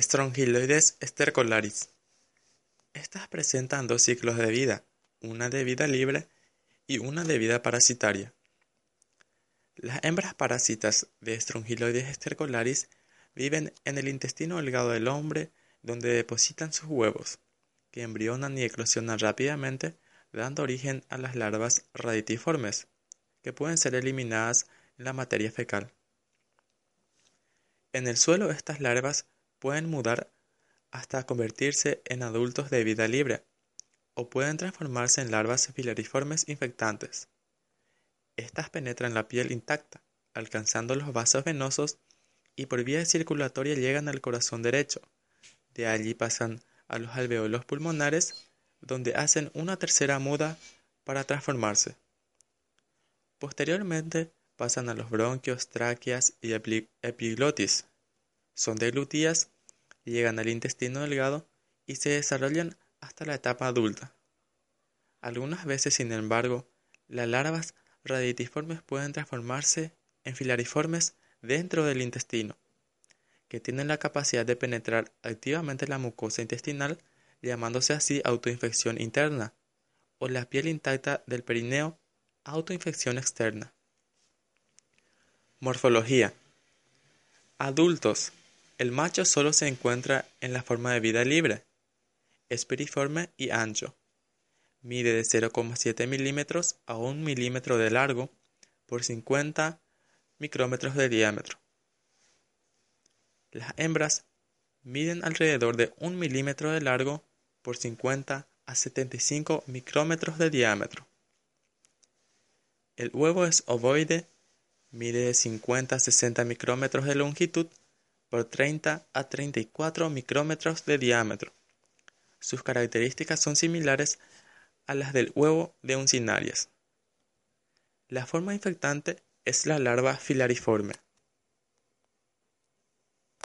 Strongyloides stercolaris. Estas presentan dos ciclos de vida, una de vida libre y una de vida parasitaria. Las hembras parásitas de Strongyloides stercolaris viven en el intestino delgado del hombre donde depositan sus huevos, que embrionan y eclosionan rápidamente, dando origen a las larvas raditiformes, que pueden ser eliminadas en la materia fecal. En el suelo estas larvas pueden mudar hasta convertirse en adultos de vida libre, o pueden transformarse en larvas filariformes infectantes. Estas penetran la piel intacta, alcanzando los vasos venosos y por vía circulatoria llegan al corazón derecho. De allí pasan a los alveolos pulmonares, donde hacen una tercera muda para transformarse. Posteriormente pasan a los bronquios, tráqueas y epiglotis, son deglutías, llegan al intestino delgado y se desarrollan hasta la etapa adulta. Algunas veces, sin embargo, las larvas raditiformes pueden transformarse en filariformes dentro del intestino, que tienen la capacidad de penetrar activamente la mucosa intestinal, llamándose así autoinfección interna, o la piel intacta del perineo, autoinfección externa. Morfología. Adultos el macho solo se encuentra en la forma de vida libre. Es piriforme y ancho. Mide de 0,7 milímetros a 1 milímetro de largo por 50 micrómetros de diámetro. Las hembras miden alrededor de 1 milímetro de largo por 50 a 75 micrómetros de diámetro. El huevo es ovoide, mide de 50 a 60 micrómetros de longitud por 30 a 34 micrómetros de diámetro. Sus características son similares a las del huevo de uncinarias. La forma infectante es la larva filariforme.